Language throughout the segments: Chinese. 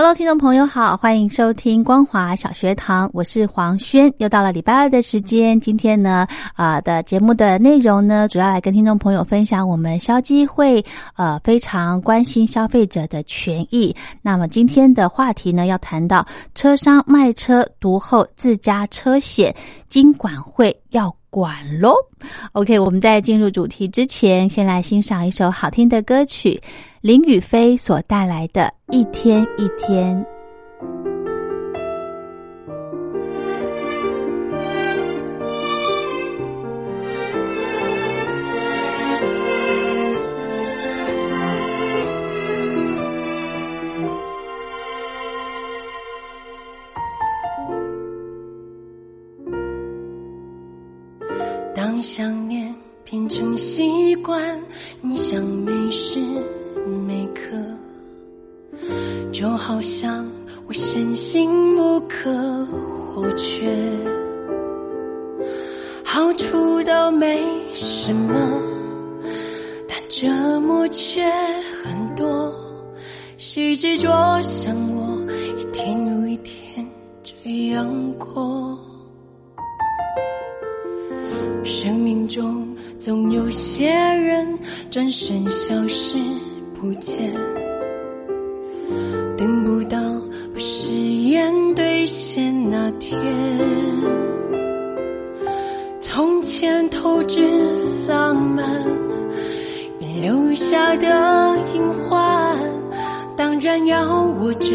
Hello，听众朋友好，欢迎收听光华小学堂，我是黄轩，又到了礼拜二的时间。今天呢，啊的节目的内容呢，主要来跟听众朋友分享我们消基会呃非常关心消费者的权益。那么今天的话题呢，要谈到车商卖车读后自家车险，经管会要管喽。OK，我们在进入主题之前，先来欣赏一首好听的歌曲。林雨飞所带来的一天一天。当想念变成习惯，你想每时。每刻，就好像我深信不可或缺，好处都没什么，但折磨却很多。谁执着像我，一天又一天这样过？总有些人转身消失。不见，等不到把誓言兑现那天。从前透支浪漫，留下的隐患，当然要握着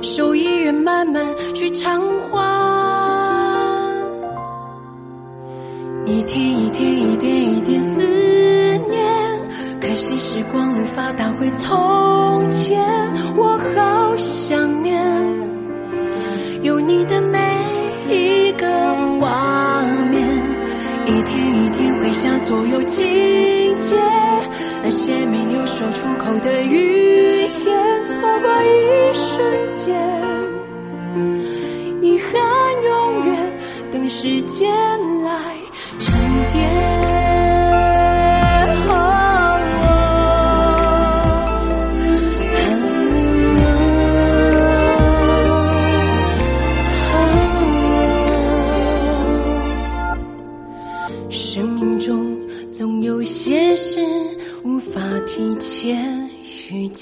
手，一人慢慢去偿还。一天一天，一点。时光无法倒回从前，我好想念有你的每一个画面，一天一天回想所有情节，那些没有说出口的语言，错过一瞬间，遗憾永远等时间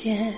见，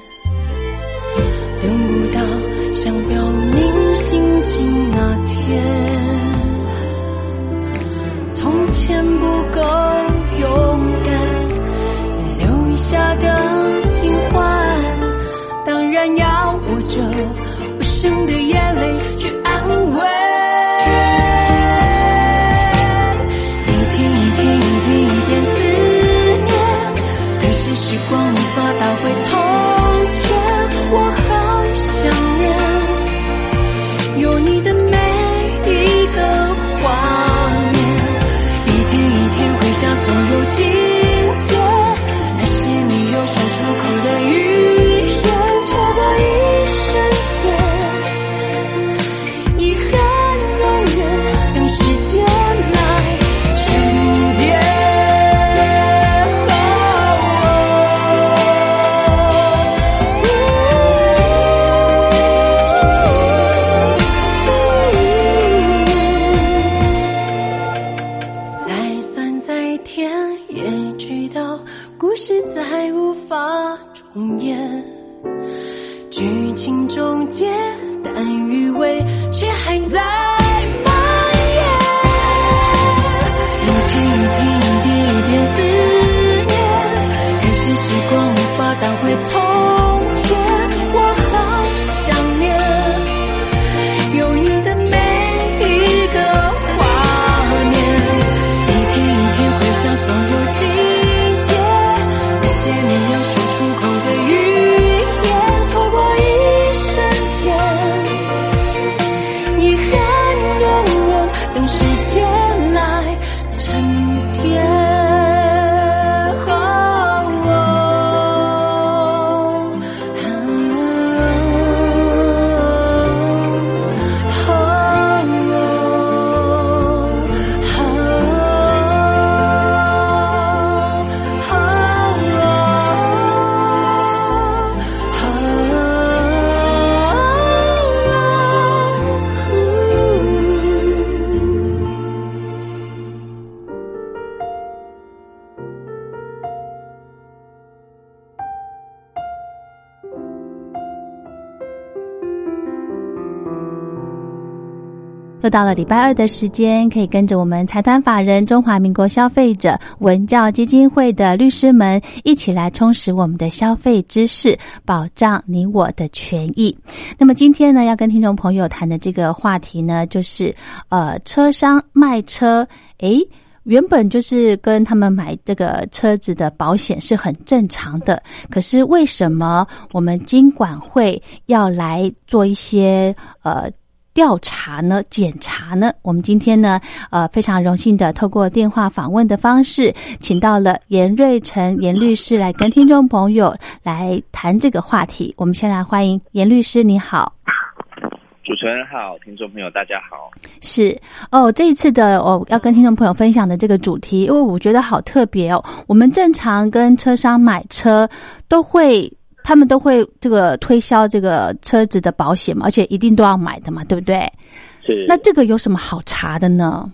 到了礼拜二的时间，可以跟着我们财团法人中华民国消费者文教基金会的律师们一起来充实我们的消费知识，保障你我的权益。那么今天呢，要跟听众朋友谈的这个话题呢，就是呃，车商卖车，诶。原本就是跟他们买这个车子的保险是很正常的，可是为什么我们金管会要来做一些呃？调查呢？检查呢？我们今天呢，呃，非常荣幸的透过电话访问的方式，请到了严瑞成严律师来跟听众朋友来谈这个话题。我们先来欢迎严律师，你好。主持人好，听众朋友大家好。是哦，这一次的哦，要跟听众朋友分享的这个主题，因为我觉得好特别哦。我们正常跟车商买车都会。他们都会这个推销这个车子的保险嘛，而且一定都要买的嘛，对不对？是。那这个有什么好查的呢？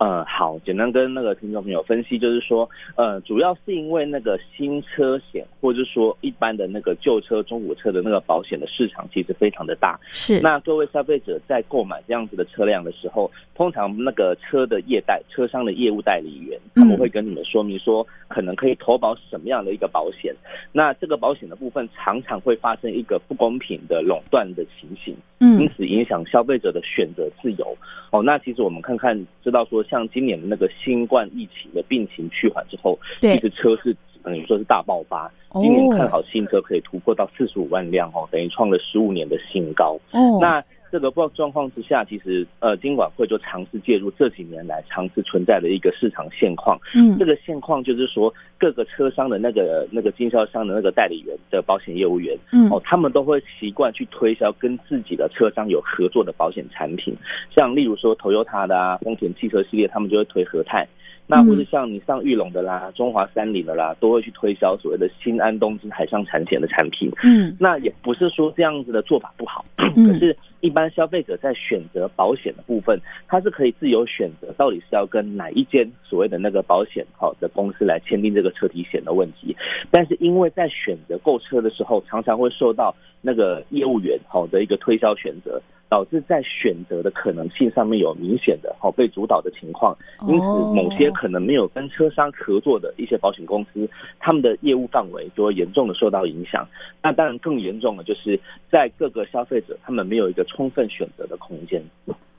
呃，好，简单跟那个听众朋友分析，就是说，呃，主要是因为那个新车险，或者说一般的那个旧车、中古车的那个保险的市场其实非常的大。是。那各位消费者在购买这样子的车辆的时候，通常那个车的业代、车商的业务代理员，他们会跟你们说明说，可能可以投保什么样的一个保险。那这个保险的部分，常常会发生一个不公平的垄断的情形。嗯。因此影响消费者的选择自由。哦，那其实我们看看，知道说。像今年的那个新冠疫情的病情趋缓之后，其实车是等于说是大爆发。今年看好新车可以突破到四十五万辆哦，等于创了十五年的新高。哦，那这个状状况之下，其实呃，金管会就尝试介入这几年来尝试存在的一个市场现况。嗯，这个现况就是说，各个车商的那个那个经销商的那个代理员的保险业务员，嗯，哦，他们都会习惯去推销跟自己的车商有合作的保险产品，像例如说 Toyota 的啊，丰田汽车系列，他们就会推和泰。那或者像你上玉龙的啦、中华三菱的啦，都会去推销所谓的新安东京海上产险的产品。嗯，那也不是说这样子的做法不好，可是，一般消费者在选择保险的部分，他是可以自由选择到底是要跟哪一间所谓的那个保险好的公司来签订这个车体险的问题。但是因为在选择购车的时候，常常会受到那个业务员好的一个推销选择。导致在选择的可能性上面有明显的好被主导的情况，因此某些可能没有跟车商合作的一些保险公司，他们的业务范围就会严重的受到影响。那当然更严重的就是在各个消费者他们没有一个充分选择的空间。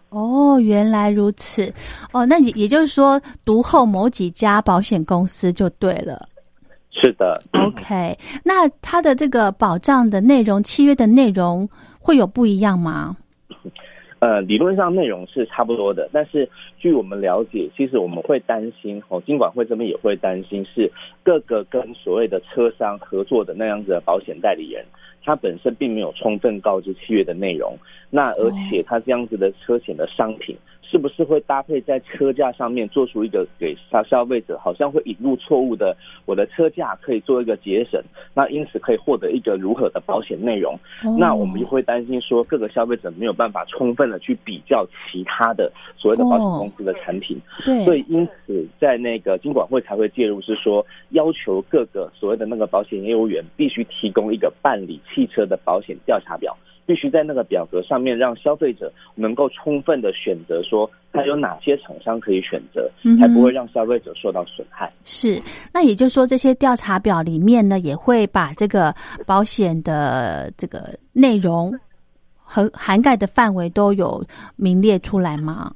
哦，原来如此。哦，那也也就是说，读后某几家保险公司就对了。是的。OK，那它的这个保障的内容、契约的内容会有不一样吗？呃，理论上内容是差不多的，但是据我们了解，其实我们会担心哦，金管会这边也会担心，是各个跟所谓的车商合作的那样子的保险代理人，他本身并没有充分告知契约的内容，那而且他这样子的车险的商品。是不是会搭配在车价上面做出一个给消消费者，好像会引入错误的，我的车价可以做一个节省，那因此可以获得一个如何的保险内容？那我们就会担心说，各个消费者没有办法充分的去比较其他的所谓的保险公司的产品。对，所以因此在那个金管会才会介入，是说要求各个所谓的那个保险业务员必须提供一个办理汽车的保险调查表。必须在那个表格上面让消费者能够充分的选择，说他有哪些厂商可以选择，才不会让消费者受到损害。是，那也就是说，这些调查表里面呢，也会把这个保险的这个内容和涵盖的范围都有名列出来吗？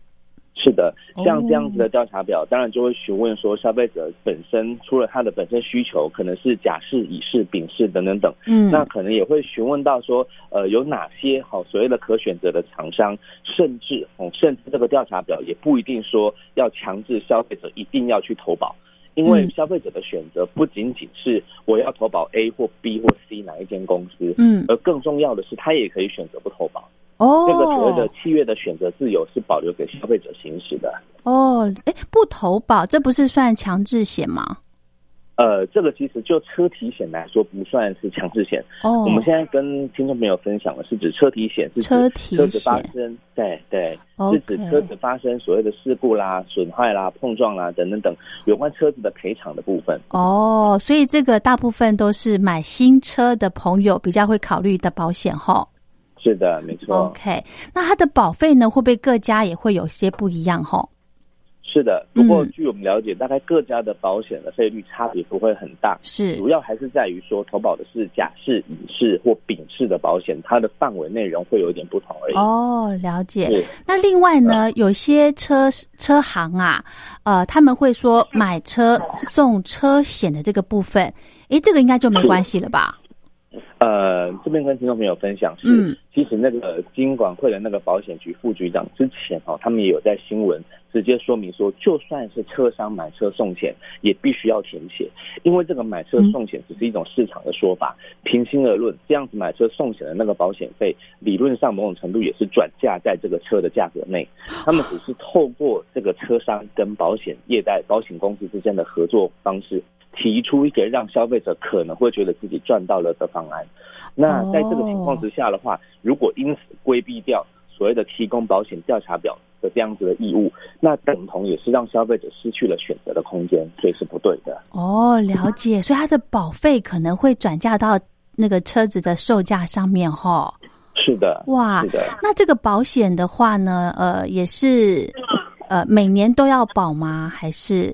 是的，像这样子的调查表，当然就会询问说，消费者本身除了他的本身需求，可能是甲式、乙式、丙式等等等，嗯，那可能也会询问到说，呃，有哪些好所谓的可选择的厂商，甚至哦，甚至这个调查表也不一定说要强制消费者一定要去投保，因为消费者的选择不仅仅是我要投保 A 或 B 或 C 哪一间公司，嗯，而更重要的是，他也可以选择不投保。哦，这个所谓的契约的选择自由是保留给消费者行使的。哦，哎，不投保，这不是算强制险吗？呃，这个其实就车体险来说不算是强制险。哦，我们现在跟听众朋友分享的是指车体险，是车体车子发生，对对，是指车子发生所谓的事故啦、损坏啦、碰撞啦等等等有关车子的赔偿的部分。哦，所以这个大部分都是买新车的朋友比较会考虑的保险哈。是的，没错。OK，那它的保费呢？会不会各家也会有些不一样？哈，是的。不过据我们了解，大概各家的保险的费率差别不会很大。是，主要还是在于说投保的是甲式、乙式或丙式的保险，它的范围内容会有一点不同而已。哦，了解。那另外呢，有些车车行啊，呃，他们会说买车送车险的这个部分，诶，这个应该就没关系了吧？呃，这边跟听众朋友分享是，其实那个金管会的那个保险局副局长之前哦，他们也有在新闻直接说明说，就算是车商买车送钱，也必须要填写，因为这个买车送钱只是一种市场的说法。平心而论，这样子买车送钱的那个保险费，理论上某种程度也是转嫁在这个车的价格内，他们只是透过这个车商跟保险业代、保险公司之间的合作方式。提出一个让消费者可能会觉得自己赚到了的方案，那在这个情况之下的话，如果因此规避掉所谓的提供保险调查表的这样子的义务，那等同也是让消费者失去了选择的空间，所以是不对的。哦，了解，所以它的保费可能会转嫁到那个车子的售价上面，哈。是的，哇，是的。那这个保险的话呢，呃，也是呃每年都要保吗？还是？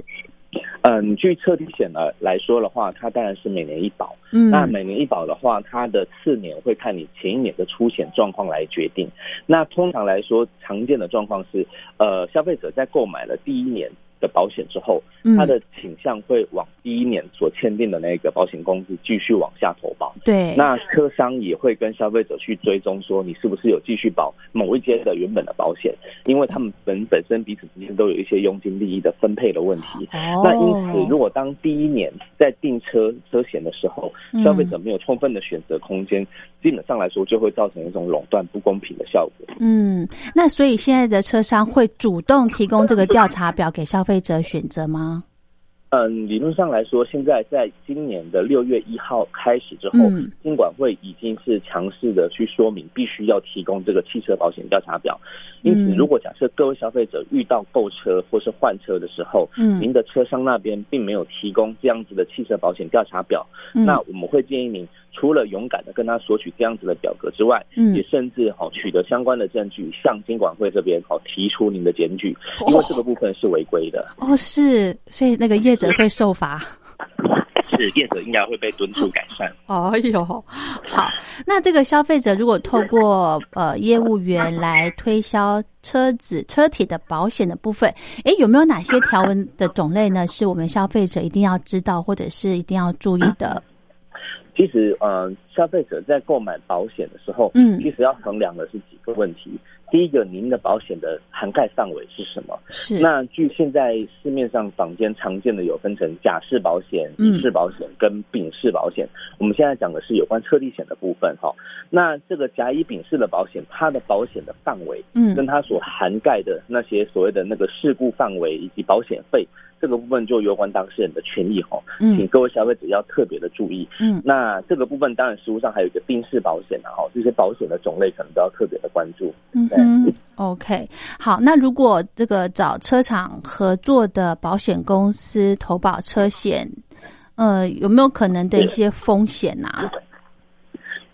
嗯，据车体险来来说的话，它当然是每年一保。嗯，那每年一保的话，它的次年会看你前一年的出险状况来决定。那通常来说，常见的状况是，呃，消费者在购买了第一年。的保险之后，他的倾向会往第一年所签订的那个保险公司继续往下投保。对，那车商也会跟消费者去追踪，说你是不是有继续保某一间的原本的保险，因为他们本本身彼此之间都有一些佣金利益的分配的问题。哦，那因此，如果当第一年在订车车险的时候，消费者没有充分的选择空间，基本上来说就会造成一种垄断不公平的效果。嗯，那所以现在的车商会主动提供这个调查表给消费。者选择吗？嗯，理论上来说，现在在今年的六月一号开始之后，金管会已经是强势的去说明，必须要提供这个汽车保险调查表。因此，如果假设各位消费者遇到购车或是换车的时候，嗯，您的车商那边并没有提供这样子的汽车保险调查表，那我们会建议您。除了勇敢的跟他索取这样子的表格之外，嗯，也甚至好取得相关的证据，向金管会这边好提出您的检举，因为这个部分是违规的。哦，是，所以那个业者会受罚。是，业者应该会被敦促改善。哦哟，好，那这个消费者如果透过呃业务员来推销车子车体的保险的部分，哎，有没有哪些条文的种类呢？是我们消费者一定要知道，或者是一定要注意的？其实，嗯，消费者在购买保险的时候，嗯，其实要衡量的是几个问题。第一个，您的保险的涵盖范围是什么？是。那据现在市面上坊间常见的有分成甲式保险、乙式保险跟丙式保险。我们现在讲的是有关车地险的部分哈。那这个甲乙丙式的保险，它的保险的范围，嗯，跟它所涵盖的那些所谓的那个事故范围以及保险费。这个部分就有关当事人的权益哈，请各位消费者要特别的注意。嗯，那这个部分当然实物上还有一个宾式保险啊，哈，这些保险的种类可能都要特别的关注。嗯，OK，好，那如果这个找车厂合作的保险公司投保车险，呃，有没有可能的一些风险呐？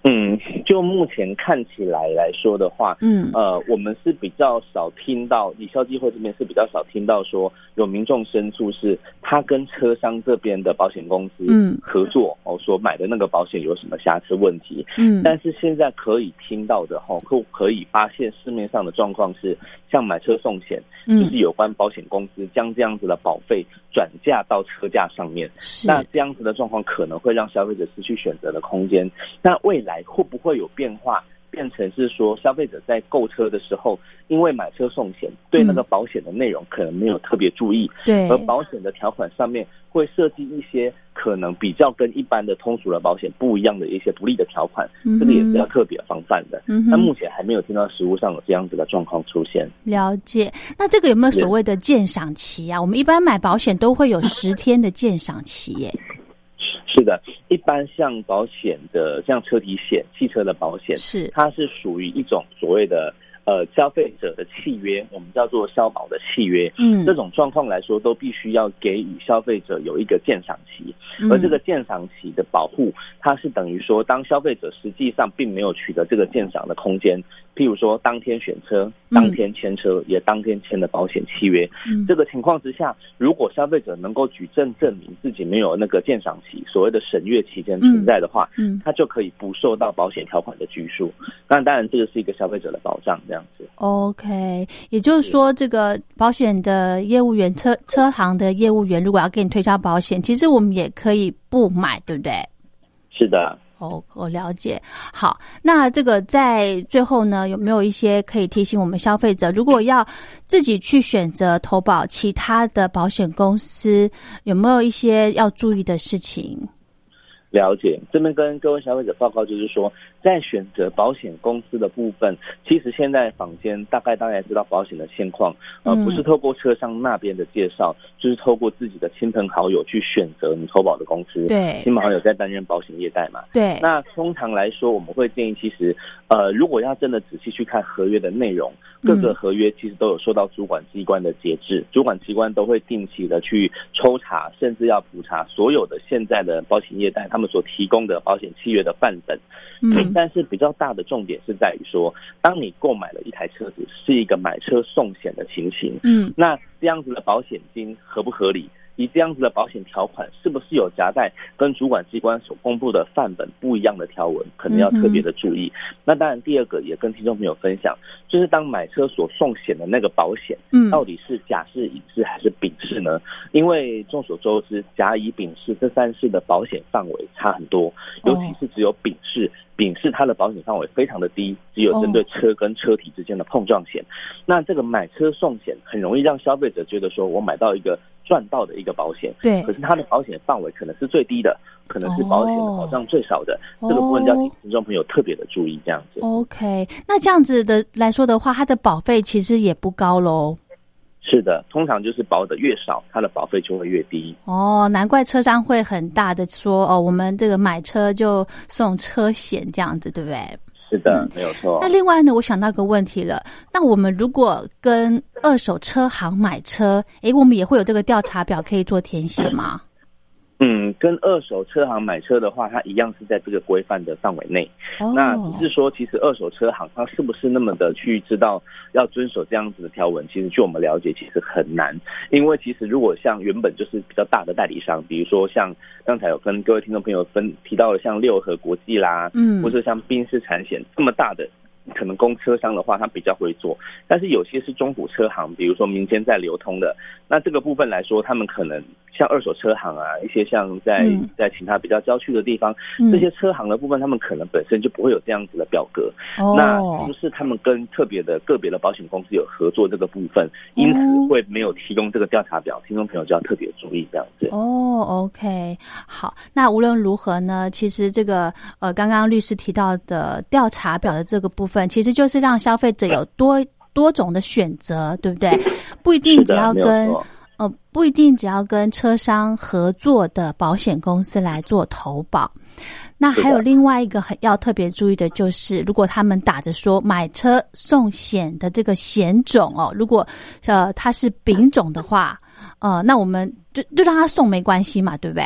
嗯，就目前看起来来说的话，嗯呃，我们是比较少听到，以消基会这边是比较少听到说有民众申诉是他跟车商这边的保险公司嗯合作哦，所买的那个保险有什么瑕疵问题。嗯但是现在可以听到的哈，可可以发现市面上的状况是，像买车送险，就嗯是有关保险公司将这样子的保费转嫁到车价上面。是那这样子的状况可能会让消费者失去选择的空间。那未来会不会有变化，变成是说消费者在购车的时候，因为买车送险，对那个保险的内容可能没有特别注意，对而保险的条款上面会设计一些可能比较跟一般的通俗的保险不一样的一些不利的条款，嗯这个也是要特别防范的。嗯那目前还没有听到实物上有这样子的状况出现。了解。那这个有没有所谓的鉴赏期啊？我们一般买保险都会有十天的鉴赏期耶。是的，一般像保险的，像车体险、汽车的保险，是。它是属于一种所谓的呃消费者的契约，我们叫做消保的契约。嗯。这种状况来说，都必须要给予消费者有一个鉴赏期，嗯。而这个鉴赏期的保护，它是等于说，当消费者实际上并没有取得这个鉴赏的空间，譬如说当天选车、当天签车，也当天签的保险契约，嗯。这个情况之下，如果消费者能够举证证明自己没有那个鉴赏期，所谓的审阅期间存在的话，嗯。他就可以不受到保险条款的拘束。那当然，这个是一个消费者的保障，这样子。OK，也就是。说，这个保险的业务员、车车行的业务员，如果要给你推销保险，其实我们也可以不买，对不对？是的，哦，我了解。好，那这个在最后呢，有没有一些可以提醒我们消费者，如果要自己去选择投保其他的保险公司，有没有一些要注意的事情？了解。这边跟各位消费者报告，就是说，在选择保险公司的部分，其实现在坊间大概大家知道保险的现况，呃，嗯不是透过车商那边的介绍，就是透过自己的亲朋好友去选择你投保的公司。对亲朋好友在担任保险业代嘛。对，那通常来说，我们会建议，其实，呃，如果要真的仔细去看合约的内容，各个嗯合约其实都有受到主管机关的节制，主管机关都会定期的去抽查，甚至要普查所有的现在的保险业代他们所提供的保险契约的范本。嗯但是比较大的重点是在于说，当你购买了一台车子，是一个买车送险的情形，嗯那这样子的保险金合不合理？以这样子的保险条款，是不是有夹带跟主管机关所公布的范本不一样的条文？可能要特别的注意。那当然，第二个也跟听众朋友分享，就是当买车所送险的那个保险，嗯到底是甲式、乙式还是丙式呢？因为众所周知，甲、乙、丙式这三式的保险范围差很多，尤其是只有丙式。丙式它的保险范围非常的低，只有针对车跟车体之间的碰撞险。那这个买车送险很容易让消费者觉得说，我买到一个赚到的一个保险，对可是它的保险范围可能是最低的，可能是保险的保障最少的，哦这个部分要请听众朋友特别的注意，这样子。，OK，那这样子的来说的话，它的保费其实也不高喽。是的，通常就是保的越少，它的保费就会越低。哦，难怪车商会很大的说哦，我们这个买车就送车险这样子，对不对？是的，嗯没有错那。另外呢，我想到一个问题了，那我们如果跟二手车行买车，诶，我们也会有这个调查表可以做填写吗？嗯，跟二手车行买车的话，它一样是在这个规范的范围内。哦，那只是说，其实二手车行它是不是那么的去知道要遵守这样子的条文？其实据我们了解，其实很难。因为其实如果像原本就是比较大的代理商，比如说像刚才有跟各位听众朋友分提到的，像六合国际啦，嗯或者像宾士产险这么大的。可能供车商的话，他比较会做，但是有些是中古车行，比如说民间在流通的，那这个部分来说，他们可能像二手车行啊，一些像在嗯在其他比较郊区的地方，嗯这些车行的部分，他们可能本身就不会有这样子的表格。哦，那是不是他们跟特别的个别的保险公司有合作这个部分，因此会没有提供这个调查表？听众朋友就要特别注意这样子。哦，OK，好。那无论如何呢，其实这个呃，刚刚律师提到的调查表的这个部分，其实就是让消费者有多多种的选择，对不对？不一定只要跟呃，不一定只要跟车商合作的保险公司来做投保。那还有另外一个很要特别注意的，就是如果他们打着说买车送险的这个险种哦，如果呃它是丙种的话，呃，那我们就就让他送没关系嘛，对不对？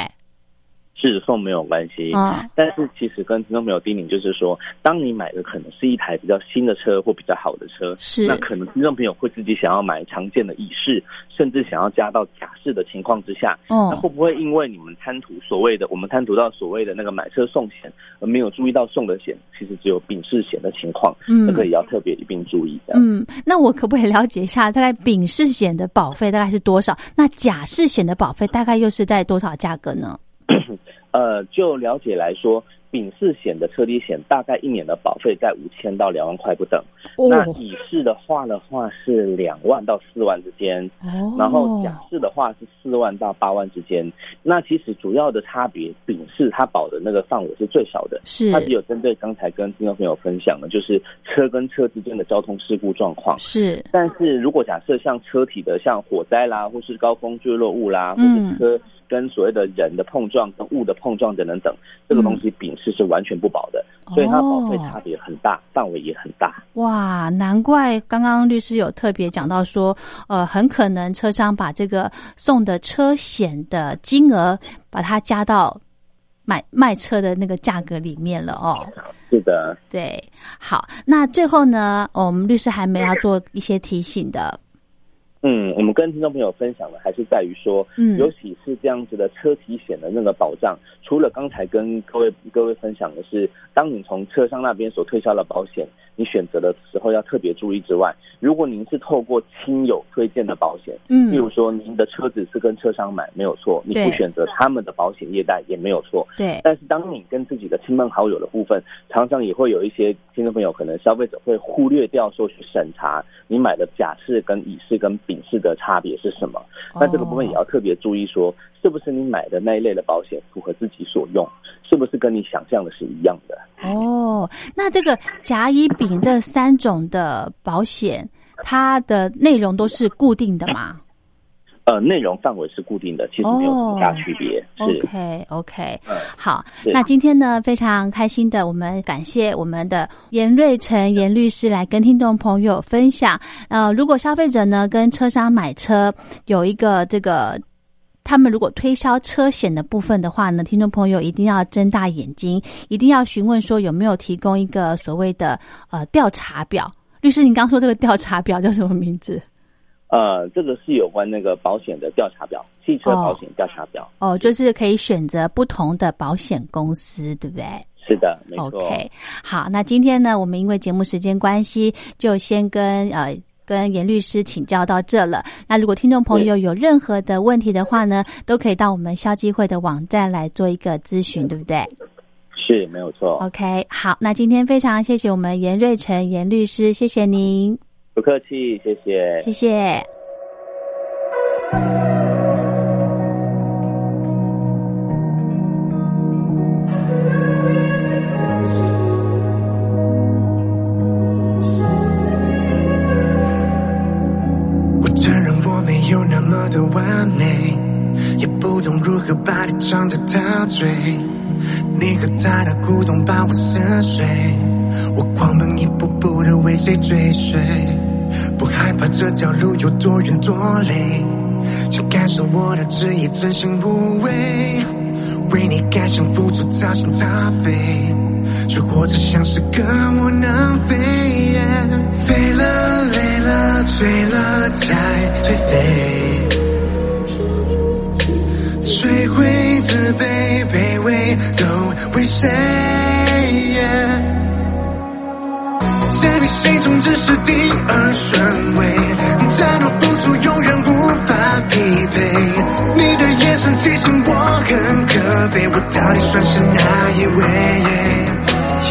是送没有关系，啊，但是其实跟听众朋友叮咛就是说，当你买的可能是一台比较新的车或比较好的车，是那可能听众朋友会自己想要买常见的乙式，甚至想要加到甲式的情况之下，那会哦，不会因为你们贪图所谓的我们贪图到所谓的那个买车送险，而没有注意到送的险其实只有丙式险的情况，嗯这个也要特别一并注意的。嗯，那我可不可以了解一下，大概丙式险的保费大概是多少？那甲式险的保费大概又是在多少价格呢？呃，就了解来说，丙式险的车体险大概一年的保费在五千到两万块不等。那哦乙式的话的话是两万到四万之间，哦，然后甲式的话是四万到八万之间。那其实主要的差别，丙式它保的那个范围是最少的，是它只有针对刚才跟听众朋友分享的，就是车跟车之间的交通事故状况。是但是如果假设像车体的像火灾啦，或是高空坠落物啦，或嗯是车跟所谓的人的碰撞跟物的碰撞等等等，这个东西丙式是完全不保的，所以它保费差别很大，范围也很大。哇，难怪刚刚律师有特别讲到说，呃，很可能车商把这个送的车险的金额，把它加到买卖车的那个价格里面了哦。是的，对，好，那最后呢，哦我们律师还没有要做一些提醒的，嗯，我们跟听众朋友分享的还是在于说，嗯尤其是这样子的车体险的那个保障，除了刚才跟各位各位分享的是，当你从车商那边所推销的保险，你选择的时候要特别注意之外，如果您是透过亲友推荐的保险，嗯例如说您的车子是跟车商买没有错，你不对选择他们的保险业代也没有错，对，但是当你跟自己的亲朋好友的部分，常常也会有一些听众朋友，可能消费者会忽略掉说去审查你买的甲式跟乙式跟丙式的差别是什么。那这个部分也要特别注意说，是不是你买的那一类的保险符合自己所用，是不是跟你想象的是一样的？哦，那这个甲、乙、丙这三种的保险，它的内容都是固定的吗？呃，内容范围是固定的，其实没有什么大区别。是，OK OK，嗯，好，那今天呢非常开心的，我们感谢我们的严瑞成严律师来跟听众朋友分享。呃，如果消费者呢跟车商买车有一个这个。他们如果推销车险的部分的话呢，听众朋友一定要睁大眼睛，一定要询问说有没有提供一个所谓的呃调查表。律师，你刚说这个调查表叫什么名字？呃，这个是有关那个保险的调查表，汽车保险调查表。哦，就是可以选择不同的保险公司，对不对？是的，没错。OK，好，那今天呢，我们因为节目时间关系，就先跟呃跟严律师请教到这了。那如果听众朋友有任何的问题的话呢，都可以到我们消基会的网站来做一个咨询，对不对是没有错。？OK，好，那今天非常谢谢我们严瑞成严律师，谢谢您，不客气，谢谢。谢谢。我承认我没有那么的完美，也不懂如何把你唱得陶醉。你和他的互动把我撕碎，我狂奔一步步的为谁追随，不害怕这条路有多远多累，请感受我的旨意真心无畏，为你甘心付出掏心掏肺，却活着像是个窝囊废。飞了累了醉了才颓废，摧毁自卑卑微都为谁？在你心中只是第二顺位，再多付出永远无法匹配。你的眼神提醒我很可悲，我到底算是哪一位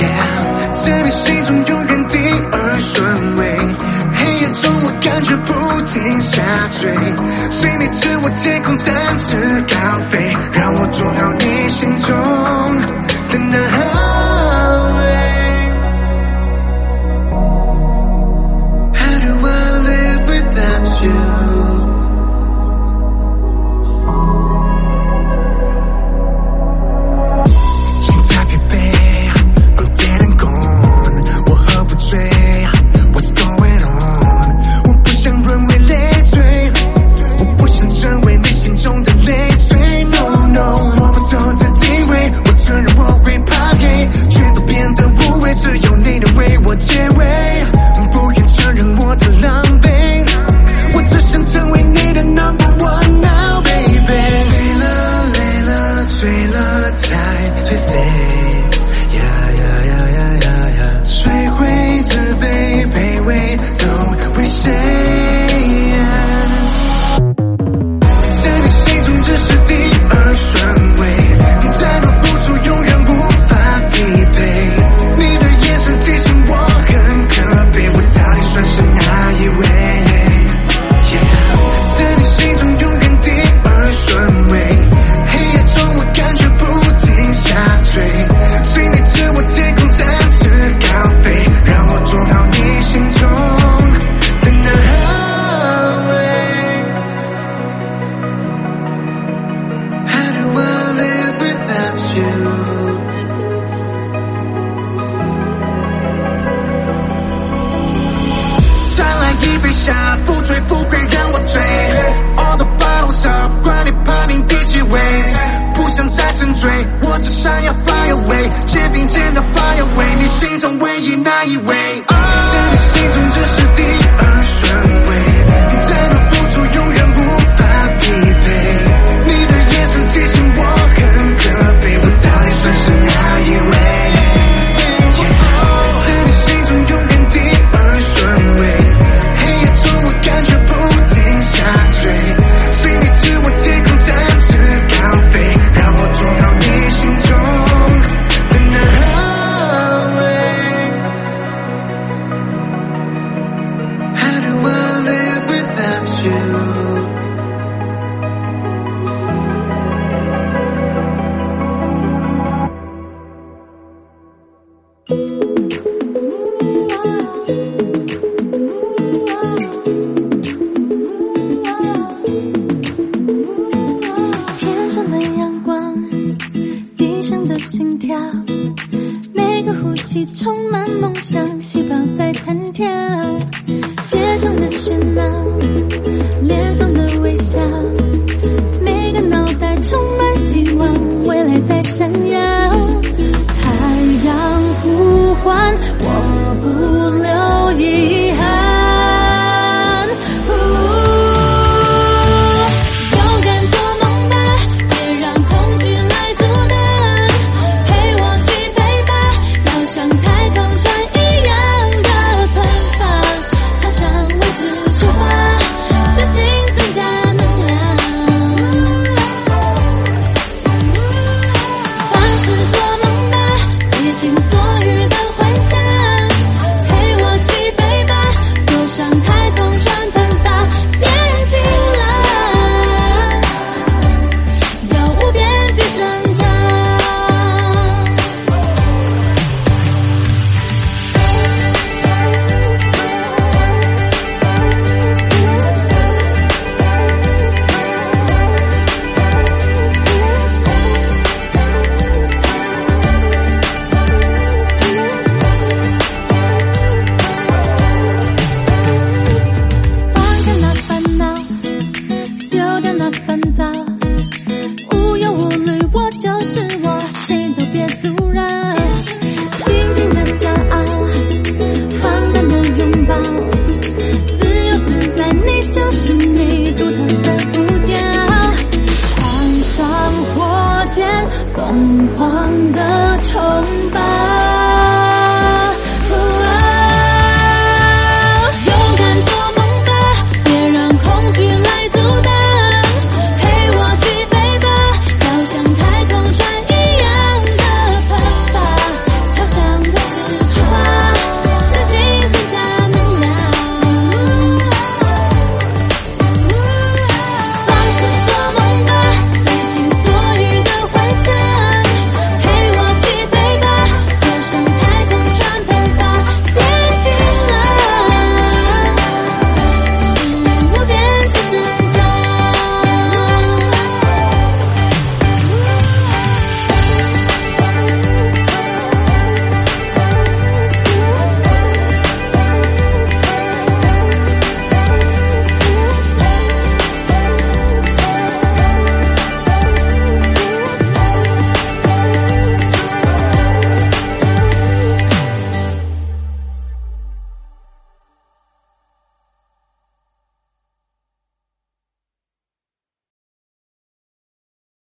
？Yeah，在你心中永远第二顺位，黑夜中我感觉不停下坠，随你自我天空展翅高飞，让我做好你心中的那